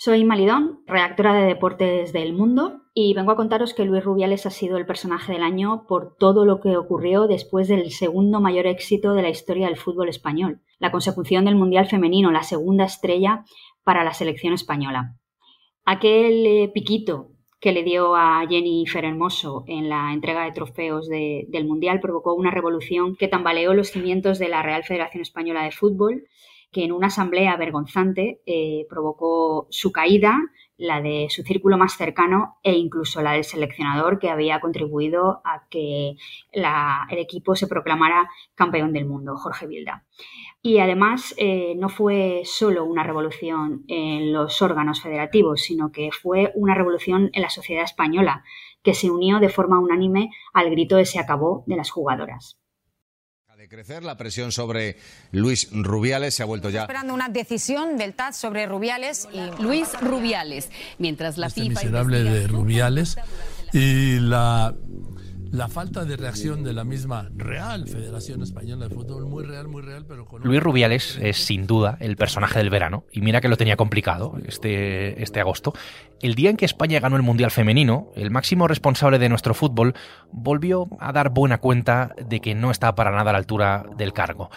Soy Malidón, redactora de Deportes del Mundo, y vengo a contaros que Luis Rubiales ha sido el personaje del año por todo lo que ocurrió después del segundo mayor éxito de la historia del fútbol español, la consecución del Mundial Femenino, la segunda estrella para la selección española. Aquel eh, piquito que le dio a Jennifer Hermoso en la entrega de trofeos del Mundial provocó una revolución que tambaleó los cimientos de la Real Federación Española de Fútbol que en una asamblea vergonzante eh, provocó su caída, la de su círculo más cercano e incluso la del seleccionador que había contribuido a que el equipo se proclamara campeón del mundo, Jorge Vilda. Y además eh, no fue solo una revolución en los órganos federativos, sino que fue una revolución en la sociedad española, que se unió de forma unánime al grito de se acabó de las jugadoras crecer. La presión sobre Luis Rubiales se ha vuelto ya. Esperando una decisión del TAT sobre Rubiales y Luis Rubiales. Mientras la este FIFA. miserable de Rubiales y la la falta de reacción de la misma Real Federación Española de Fútbol, muy real, muy real, pero con... Luis Rubiales es sin duda el personaje del verano, y mira que lo tenía complicado este, este agosto. El día en que España ganó el Mundial Femenino, el máximo responsable de nuestro fútbol volvió a dar buena cuenta de que no está para nada a la altura del cargo.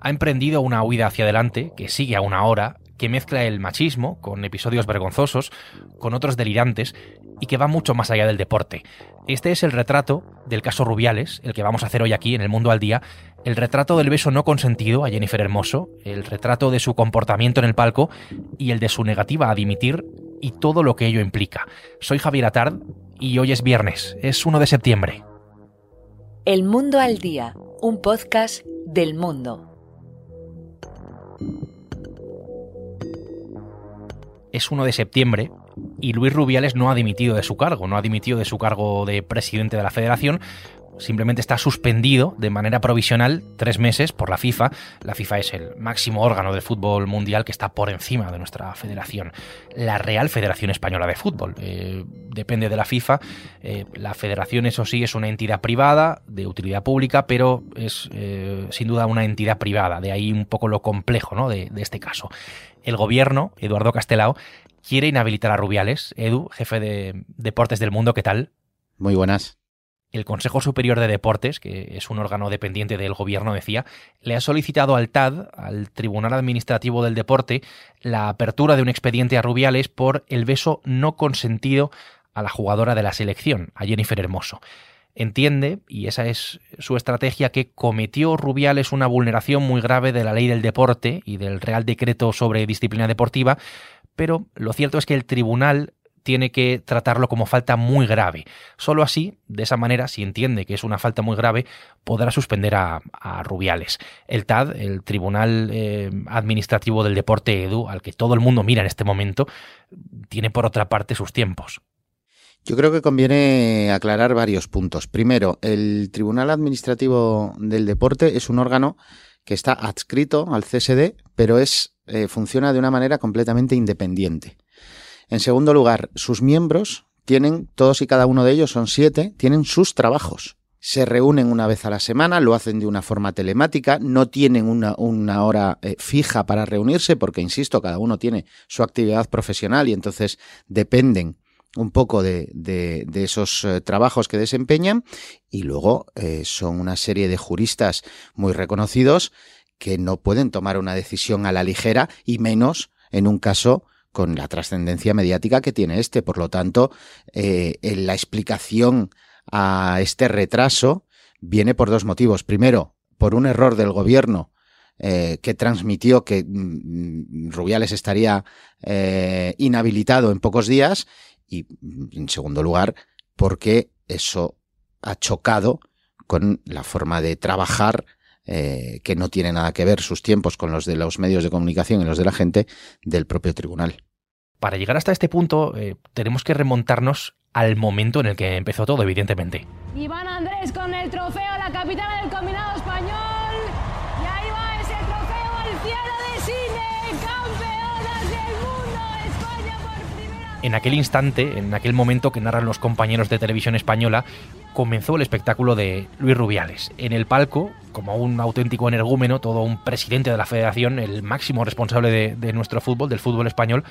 Ha emprendido una huida hacia adelante, que sigue a una hora, que mezcla el machismo con episodios vergonzosos, con otros delirantes y que va mucho más allá del deporte. Este es el retrato del caso Rubiales, el que vamos a hacer hoy aquí en El Mundo al Día, el retrato del beso no consentido a Jennifer Hermoso, el retrato de su comportamiento en el palco y el de su negativa a dimitir y todo lo que ello implica. Soy Javier Atard y hoy es viernes, es 1 de septiembre. El Mundo al Día, un podcast del mundo. Es 1 de septiembre y Luis Rubiales no ha dimitido de su cargo, no ha dimitido de su cargo de presidente de la federación, simplemente está suspendido de manera provisional tres meses por la FIFA. La FIFA es el máximo órgano de fútbol mundial que está por encima de nuestra federación. La Real Federación Española de Fútbol. Eh, depende de la FIFA. Eh, la federación, eso sí, es una entidad privada, de utilidad pública, pero es eh, sin duda una entidad privada. De ahí un poco lo complejo ¿no? de este caso. El gobierno, Eduardo Castelao, quiere inhabilitar a Rubiales. Edu, jefe de Deportes del Mundo, ¿qué tal? Muy buenas. El Consejo Superior de Deportes, que es un órgano dependiente del gobierno, decía, le ha solicitado al TAD, al Tribunal Administrativo del Deporte, la apertura de un expediente a Rubiales por el beso no consentido a la jugadora de la selección, a Jennifer Hermoso. Entiende, y esa es su estrategia, que cometió Rubiales una vulneración muy grave de la ley del deporte y del Real Decreto sobre Disciplina Deportiva, pero lo cierto es que el tribunal tiene que tratarlo como falta muy grave. Solo así, de esa manera, si entiende que es una falta muy grave, podrá suspender a, Rubiales. El TAD, el Tribunal eh, Administrativo del Deporte Edu, al que todo el mundo mira en este momento, tiene por otra parte sus tiempos. Yo creo que conviene aclarar varios puntos. Primero, el Tribunal Administrativo del Deporte es un órgano que está adscrito al CSD, pero es eh, funciona de una manera completamente independiente. En segundo lugar, sus miembros tienen, todos y cada uno de ellos son siete, tienen sus trabajos. Se reúnen una vez a la semana, lo hacen de una forma telemática, no tienen una, hora eh, fija para reunirse porque, insisto, cada uno tiene su actividad profesional y entonces dependen un poco de, esos eh, trabajos que desempeñan y luego son una serie de juristas muy reconocidos que no pueden tomar una decisión a la ligera y menos en un caso con la trascendencia mediática que tiene este. Por lo tanto, eh, la explicación a este retraso viene por dos motivos. Primero, por un error del gobierno eh, que transmitió que mm, Rubiales estaría eh, inhabilitado en pocos días y, en segundo lugar, porque eso ha chocado con la forma de trabajar eh, que no tiene nada que ver sus tiempos con los de los medios de comunicación y los de la gente del propio tribunal. Para llegar hasta este punto eh, tenemos que remontarnos al momento en el que empezó todo, evidentemente. Iván Andrés con el trofeo, la capitana del combinado español. Y ahí va ese trofeo al cielo de cine, campeonas del mundo, En aquel instante, en aquel momento que narran los compañeros de televisión española, comenzó el espectáculo de Luis Rubiales. En el palco, como un auténtico energúmeno, todo un presidente de la federación, el máximo responsable de, nuestro fútbol, del fútbol español,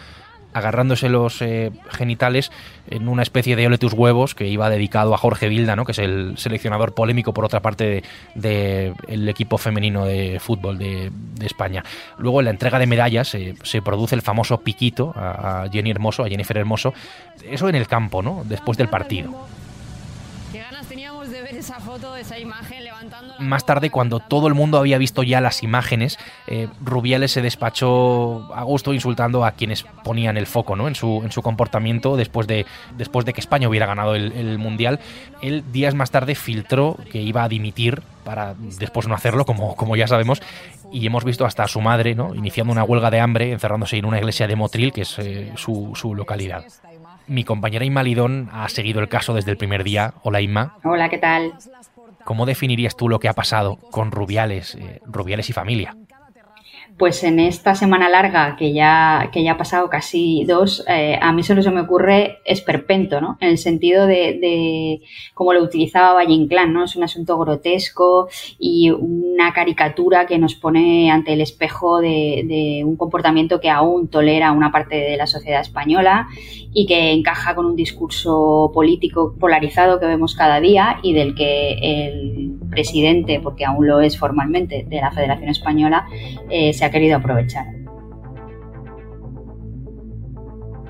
agarrándose los eh, genitales en una especie de ole tus huevos que iba dedicado a Jorge Vilda, ¿no? que es el seleccionador polémico por otra parte del de, equipo femenino de fútbol de, España. Luego en la entrega de medallas eh, se produce el famoso piquito a, Jenny Hermoso, a Jennifer Hermoso, eso en el campo, ¿no? después del partido. Más tarde, cuando todo el mundo había visto ya las imágenes, eh, Rubiales se despachó a gusto insultando a quienes ponían el foco ¿no? en, su, en su comportamiento después de, después de que España hubiera ganado el, Mundial. Él días más tarde filtró que iba a dimitir para después no hacerlo, como, como ya sabemos, y hemos visto hasta a su madre ¿no? iniciando una huelga de hambre, encerrándose en una iglesia de Motril, que es eh, su, su localidad. Mi compañera Inma Lidón ha seguido el caso desde el primer día. Hola Inma. Hola, ¿qué tal? ¿Cómo definirías tú lo que ha pasado con Rubiales, eh, Rubiales y familia? Pues en esta semana larga que ya, que ya ha pasado casi dos, eh, a mí solo se me ocurre esperpento, ¿no? En el sentido de, de cómo lo utilizaba Valle Inclán, ¿no? Es un asunto grotesco y una caricatura que nos pone ante el espejo de, un comportamiento que aún tolera una parte de la sociedad española y que encaja con un discurso político polarizado que vemos cada día y del que el presidente, porque aún lo es formalmente, de la Federación Española, se ha querido aprovechar.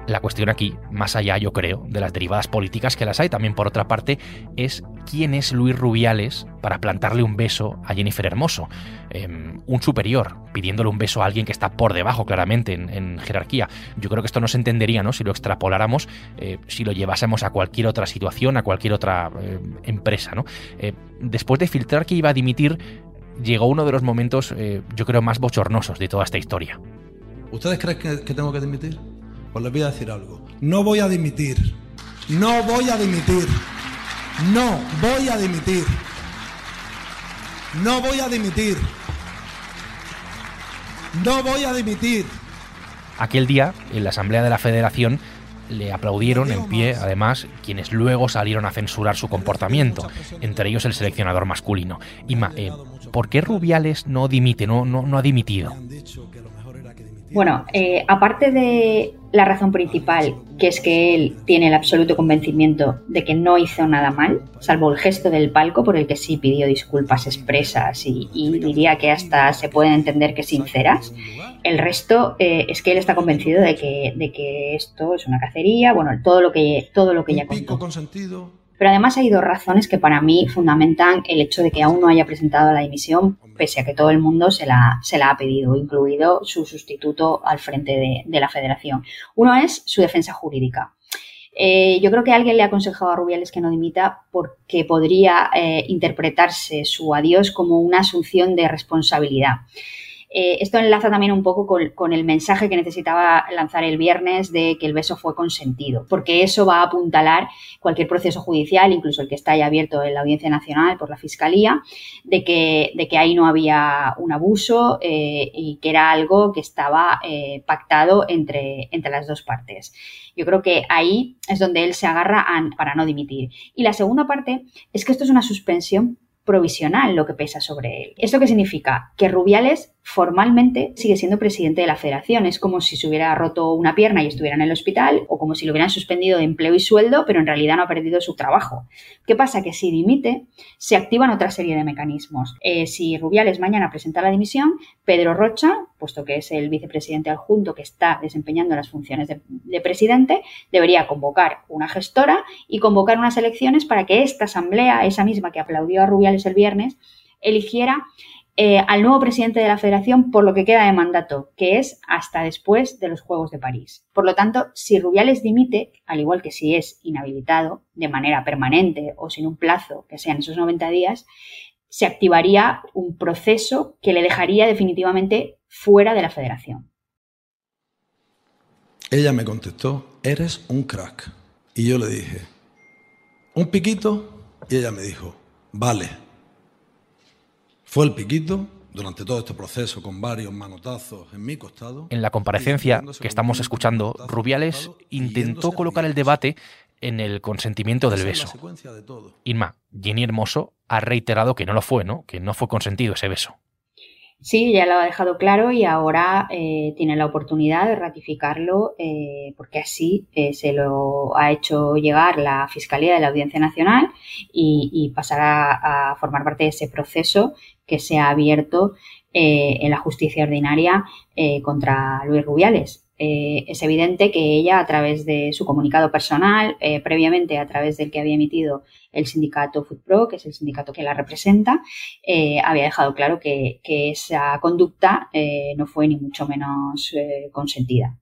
La cuestión aquí, más allá, yo creo, de las derivadas políticas que las hay también por otra parte, es quién es Luis Rubiales para plantarle un beso a Jennifer Hermoso. Em, un superior, pidiéndole un beso a alguien que está por debajo claramente en, jerarquía. Yo creo que esto no se entendería, ¿no? Si lo extrapoláramos, eh, si lo llevásemos a cualquier otra situación, a cualquier otra eh, empresa, ¿no? Eh, después de filtrar que iba a dimitir, llegó uno de los momentos, yo creo, más bochornosos de toda esta historia. ¿Ustedes creen que tengo que dimitir? Pues les voy a decir algo. No voy a dimitir. No voy a dimitir. No voy a dimitir. No voy a dimitir. No voy a dimitir. Aquel día, en la Asamblea de la Federación, le aplaudieron en pie, además, quienes luego salieron a censurar su comportamiento, entre ellos el seleccionador masculino. Ima, eh, ¿por qué Rubiales no dimite, no, no, no ha dimitido? Bueno, eh, aparte de la razón principal, que es que él tiene el absoluto convencimiento de que no hizo nada mal, salvo el gesto del palco por el que sí pidió disculpas expresas y, diría que hasta se pueden entender que sinceras, el resto eh, es que él está convencido de que, de que esto es una cacería, bueno, todo lo que, todo lo que ya contó. Pero además hay dos razones que para mí fundamentan el hecho de que aún no haya presentado la dimisión, pese a que todo el mundo se la, se la ha pedido, incluido su sustituto al frente de, la federación. Uno es su defensa jurídica. Eh, yo creo que alguien le ha aconsejado a Rubiales que no dimita porque podría eh, interpretarse su adiós como una asunción de responsabilidad. Eh, esto enlaza también un poco con, el mensaje que necesitaba lanzar el viernes de que el beso fue consentido, porque eso va a apuntalar cualquier proceso judicial, incluso el que está ya abierto en la Audiencia Nacional por la Fiscalía, de que, de que ahí no había un abuso eh, y que era algo que estaba eh, pactado entre, entre las dos partes. Yo creo que ahí es donde él se agarra para no dimitir. Y la segunda parte es que esto es una suspensión provisional lo que pesa sobre él. ¿Esto qué significa? Que Rubiales formalmente sigue siendo presidente de la federación. Es como si se hubiera roto una pierna y estuviera en el hospital o como si lo hubieran suspendido de empleo y sueldo, pero en realidad no ha perdido su trabajo. ¿Qué pasa? Que si dimite, se activan otra serie de mecanismos. Eh, si Rubiales mañana presenta la dimisión, Pedro Rocha, puesto que es el vicepresidente adjunto que está desempeñando las funciones de, de presidente, debería convocar una gestora y convocar unas elecciones para que esta asamblea, esa misma que aplaudió a Rubiales el viernes, eligiera eh, al nuevo presidente de la federación por lo que queda de mandato, que es hasta después de los Juegos de París. Por lo tanto, si Rubiales dimite, al igual que si es inhabilitado de manera permanente o sin un plazo que sean esos 90 días, se activaría un proceso que le dejaría definitivamente fuera de la federación. Ella me contestó, eres un crack. Y yo le dije, un piquito, y ella me dijo, vale. Fue el piquito durante todo este proceso con varios manotazos en mi costado. En la comparecencia que estamos escuchando, Rubiales intentó colocar el debate en el consentimiento del beso. Inma, Jenny Hermoso ha reiterado que no lo fue, ¿no? Que no fue consentido ese beso. Sí, ya lo ha dejado claro y ahora eh, tiene la oportunidad de ratificarlo eh, porque así eh, se lo ha hecho llegar la Fiscalía de la Audiencia Nacional y, pasará a, formar parte de ese proceso que se ha abierto en la justicia ordinaria contra Luis Rubiales. Eh, es evidente que ella, a través de su comunicado personal, eh, previamente a través del que había emitido el sindicato FoodPro, que es el sindicato que la representa, eh, había dejado claro que, esa conducta no fue ni mucho menos consentida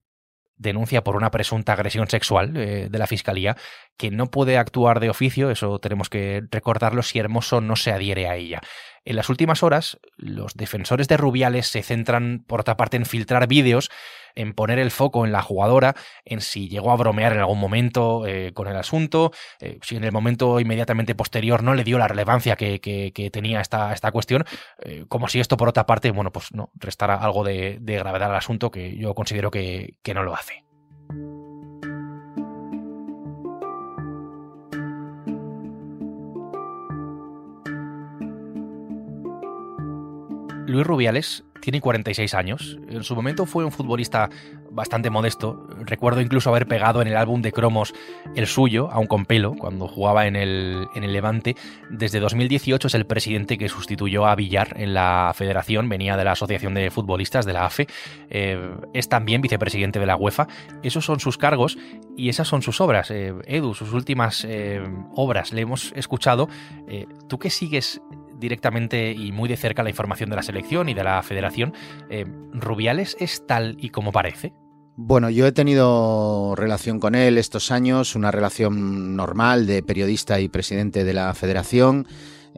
denuncia por una presunta agresión sexual de la Fiscalía, que no puede actuar de oficio, eso tenemos que recordarlo si Hermoso no se adhiere a ella. En las últimas horas, los defensores de Rubiales se centran, por otra parte, en filtrar vídeos en poner el foco en la jugadora, en si llegó a bromear en algún momento eh, con el asunto, eh, si en el momento inmediatamente posterior no le dio la relevancia que, tenía esta, esta cuestión, eh, como si esto por otra parte, bueno, pues no, restara algo de, gravedad al asunto que yo considero que no lo hace. Luis Rubiales tiene 46 años. En su momento fue un futbolista bastante modesto. Recuerdo incluso haber pegado en el álbum de cromos el suyo, aún con pelo, cuando jugaba en el, en el Levante. Desde 2018 es el presidente que sustituyó a Villar en la federación, venía de la Asociación de Futbolistas, de la AFE. Eh, es también vicepresidente de la UEFA. Esos son sus cargos y esas son sus obras. Eh, Edu, sus últimas eh, obras, le hemos escuchado. ¿Tú qué sigues directamente y muy de cerca la información de la selección y de la federación. Eh, ¿Rubiales es tal y como parece? Bueno, yo he tenido relación con él estos años, una relación normal de periodista y presidente de la federación.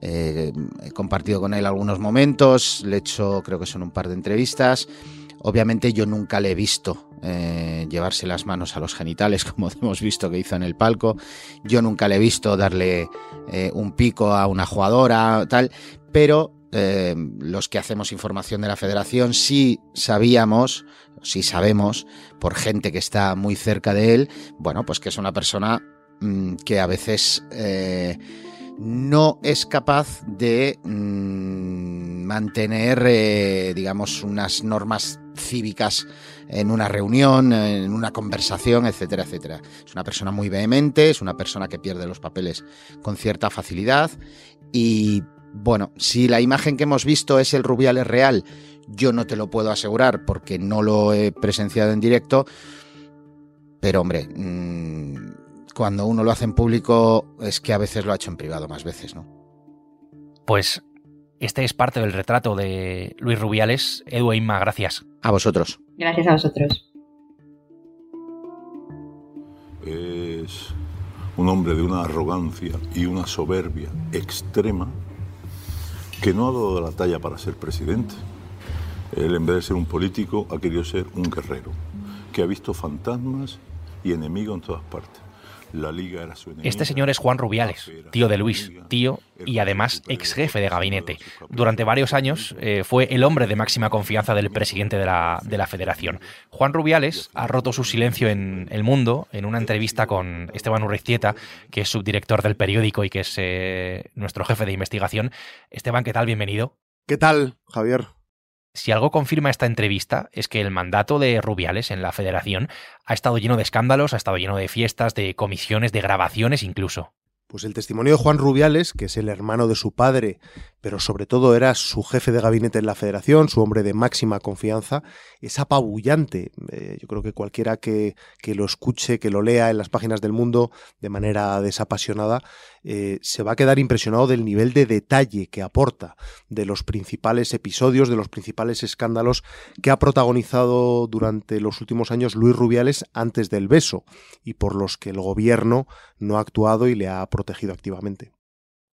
Eh, he compartido con él algunos momentos, le he hecho, creo que son un par de entrevistas. Obviamente yo nunca le he visto eh, llevarse las manos a los genitales, como hemos visto que hizo en el palco. Yo nunca le he visto darle eh, un pico a una jugadora, tal, pero eh, los que hacemos información de la federación sí sabíamos, sí sabemos, por gente que está muy cerca de él, bueno, pues que es una persona mm, que a veces no es capaz de mm, mantener, digamos, unas normas cívicas en una reunión, en una conversación, etcétera, etcétera. Es una persona muy vehemente, es una persona que pierde los papeles con cierta facilidad y bueno, si la imagen que hemos visto es el Rubiales real, yo no te lo puedo asegurar porque no lo he presenciado en directo, pero hombre, mm, cuando uno lo hace en público es que a veces lo ha hecho en privado más veces, ¿no? Pues este es parte del retrato de Luis Rubiales. Edu e Inma, gracias. A vosotros. Gracias a vosotros. Es un hombre de una arrogancia y una soberbia extrema que no ha dado la talla para ser presidente. Él, en vez de ser un político, ha querido ser un guerrero, que ha visto fantasmas y enemigos en todas partes. Este señor es Juan Rubiales, tío de Luis, tío y además ex jefe de gabinete. Durante varios años eh, fue el hombre de máxima confianza del presidente de la, de la federación. Juan Rubiales ha roto su silencio en El Mundo en una entrevista con Esteban Urriztieta, que es subdirector del periódico y que es eh, nuestro jefe de investigación. Esteban, ¿qué tal? Bienvenido. ¿Qué tal, Javier? Si algo confirma esta entrevista es que el mandato de Rubiales en la federación ha estado lleno de escándalos, ha estado lleno de fiestas, de comisiones, de grabaciones incluso. Pues el testimonio de Juan Rubiales, que es el hermano de su padre, pero sobre todo era su jefe de gabinete en la federación, su hombre de máxima confianza, es apabullante. Eh, yo creo que cualquiera que, que, lo escuche, que lo lea en las páginas del mundo de manera desapasionada, eh, se va a quedar impresionado del nivel de detalle que aporta, de los principales episodios, de los principales escándalos que ha protagonizado durante los últimos años Luis Rubiales antes del beso y por los que el gobierno no ha actuado y le ha protegido activamente.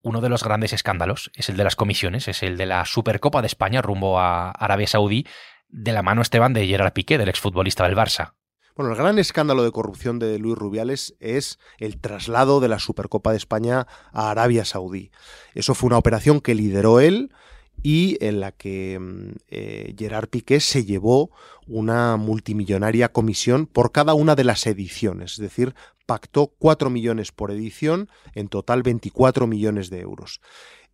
Uno de los grandes escándalos es el de las comisiones, es el de la Supercopa de España rumbo a Arabia Saudí, de la mano Esteban de Gerard Piqué, del exfutbolista del Barça. Bueno, el gran escándalo de corrupción de Luis Rubiales es el traslado de la Supercopa de España a Arabia Saudí. Eso fue una operación que lideró él y en la que mm, eh, Gerard Piqué se llevó una multimillonaria comisión por cada una de las ediciones, es decir, pactó 4 millones por edición, en total 24 millones de euros.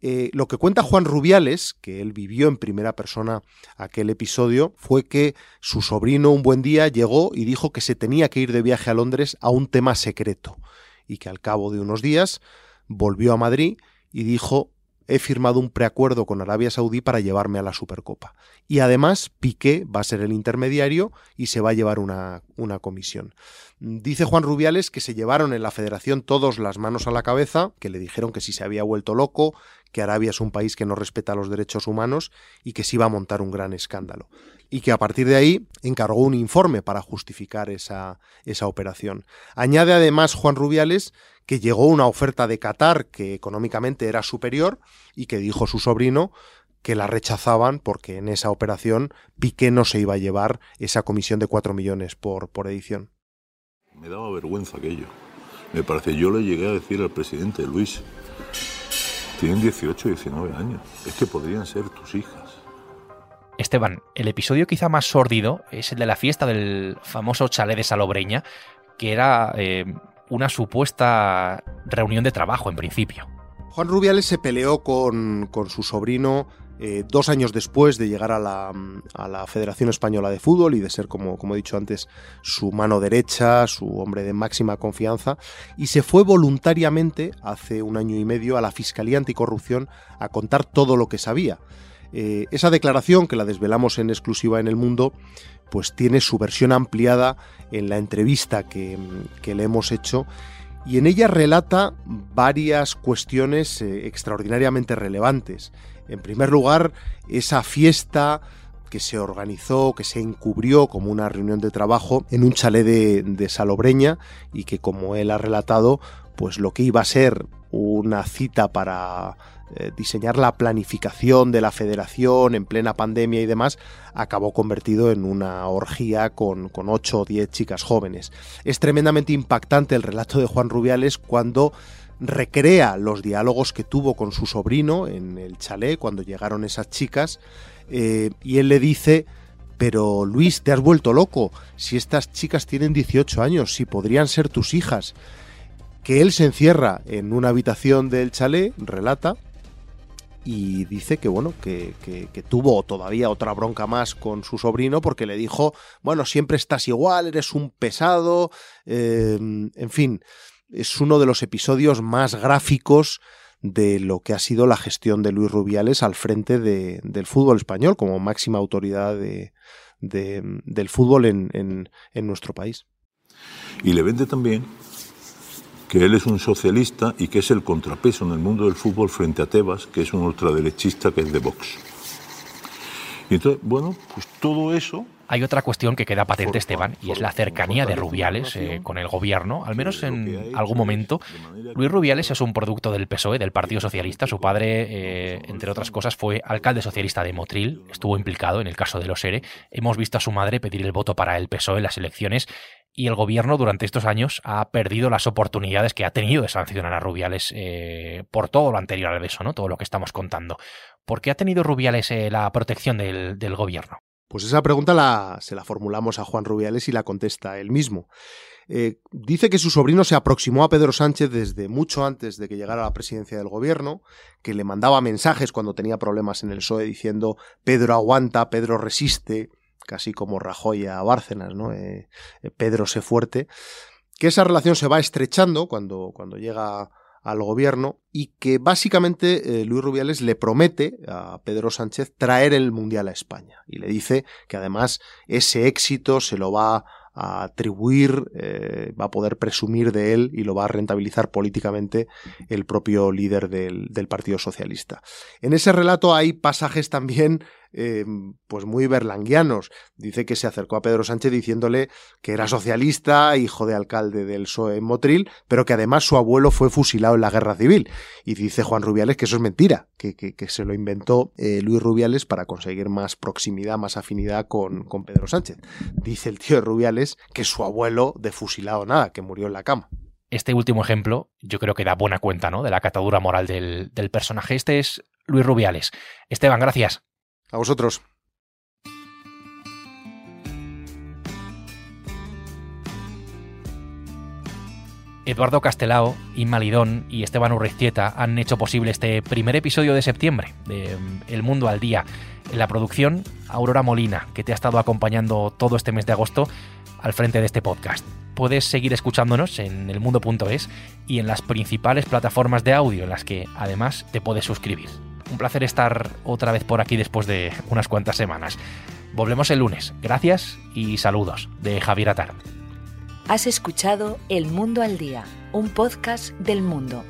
Eh, lo que cuenta Juan Rubiales, que él vivió en primera persona aquel episodio, fue que su sobrino un buen día llegó y dijo que se tenía que ir de viaje a Londres a un tema secreto y que al cabo de unos días volvió a Madrid y dijo he firmado un preacuerdo con Arabia Saudí para llevarme a la Supercopa. Y además Piqué va a ser el intermediario y se va a llevar una, una comisión. Dice Juan Rubiales que se llevaron en la federación todos las manos a la cabeza, que le dijeron que si se había vuelto loco, que Arabia es un país que no respeta los derechos humanos y que se iba a montar un gran escándalo. Y que a partir de ahí encargó un informe para justificar esa, esa operación. Añade además Juan Rubiales que llegó una oferta de Qatar que económicamente era superior y que dijo su sobrino que la rechazaban porque en esa operación Piqué no se iba a llevar esa comisión de 4 millones por, por edición. Me daba vergüenza aquello. Me parece, yo le llegué a decir al presidente Luis, tienen 18 y 19 años. Es que podrían ser tus hijas. Esteban, el episodio quizá más sórdido es el de la fiesta del famoso chalet de Salobreña, que era eh, una supuesta reunión de trabajo en principio. Juan Rubiales se peleó con, con su sobrino eh, dos años después de llegar a la, Federación Española de Fútbol y de ser, como, he dicho antes, su mano derecha, su hombre de máxima confianza, y se fue voluntariamente hace un año y medio a la Fiscalía Anticorrupción a contar todo lo que sabía. Eh, esa declaración, que la desvelamos en exclusiva en el mundo, pues tiene su versión ampliada en la entrevista que, que le hemos hecho y en ella relata varias cuestiones eh, extraordinariamente relevantes. En primer lugar, esa fiesta que se organizó, que se encubrió como una reunión de trabajo en un chalet de, Salobreña y que como él ha relatado, pues lo que iba a ser una cita para eh, diseñar la planificación de la federación en plena pandemia y demás, acabó convertido en una orgía con, con 8 o 10 chicas jóvenes. Es tremendamente impactante el relato de Juan Rubiales cuando recrea los diálogos que tuvo con su sobrino en el chalet cuando llegaron esas chicas eh, y él le dice pero Luis, te has vuelto loco, si estas chicas tienen 18 años, si podrían ser tus hijas. Que él se encierra en una habitación del chalet, relata, y dice que bueno, que, que, tuvo todavía otra bronca más con su sobrino porque le dijo, bueno, siempre estás igual, eres un pesado, eh, en fin, es uno de los episodios más gráficos de lo que ha sido la gestión de Luis Rubiales al frente de, del fútbol español como máxima autoridad de, del fútbol en, en, nuestro país. Y le vende también que él es un socialista y que es el contrapeso en el mundo del fútbol frente a Tebas, que es un ultraderechista que es de Vox. Y entonces, bueno, pues todo eso hay otra cuestión que queda patente, Esteban, y es la cercanía de Rubiales eh, con el gobierno, al menos en algún momento. Luis Rubiales es un producto del PSOE, del Partido Socialista. Su padre, eh, entre otras cosas, fue alcalde socialista de Motril, estuvo implicado en el caso de los ERE. Hemos visto a su madre pedir el voto para el PSOE en las elecciones y el gobierno durante estos años ha perdido las oportunidades que ha tenido de sancionar a Rubiales eh, por todo lo anterior al beso, ¿no? Todo lo que estamos contando. ¿Por qué ha tenido Rubiales la protección del, del gobierno? Pues esa pregunta la, se la formulamos a Juan Rubiales y la contesta él mismo. Eh, dice que su sobrino se aproximó a Pedro Sánchez desde mucho antes de que llegara a la presidencia del gobierno, que le mandaba mensajes cuando tenía problemas en el PSOE diciendo Pedro aguanta, Pedro resiste, casi como Rajoy a Bárcenas, ¿no? Eh, eh, Pedro sé fuerte, que esa relación se va estrechando cuando, cuando llega al gobierno y que básicamente eh, Luis Rubiales le promete a Pedro Sánchez traer el Mundial a España y le dice que además ese éxito se lo va a atribuir, eh, va a poder presumir de él y lo va a rentabilizar políticamente el propio líder del, del Partido Socialista. En ese relato hay pasajes también eh, pues muy berlanguianos. Dice que se acercó a Pedro Sánchez diciéndole que era socialista, hijo de alcalde del PSOE en Motril, pero que además su abuelo fue fusilado en la guerra civil. Y dice Juan Rubiales que eso es mentira, que, que, se lo inventó eh, Luis Rubiales para conseguir más proximidad, más afinidad con, con Pedro Sánchez. Dice el tío de Rubiales que su abuelo de fusilado nada, que murió en la cama este último ejemplo yo creo que da buena cuenta ¿no? de la catadura moral del, del, personaje. Este es Luis Rubiales. Esteban, gracias. A vosotros. Eduardo Castelao, Inma Lidón y Esteban Urriztieta han hecho posible este primer episodio de septiembre de El Mundo al Día. En la producción, Aurora Molina, que te ha estado acompañando todo este mes de agosto al frente de este podcast. Puedes seguir escuchándonos en elmundo.es y en las principales plataformas de audio en las que además te puedes suscribir. Un placer estar otra vez por aquí después de unas cuantas semanas. Volvemos el lunes. Gracias y saludos de Javier Atar. Has escuchado El Mundo al Día, un podcast del mundo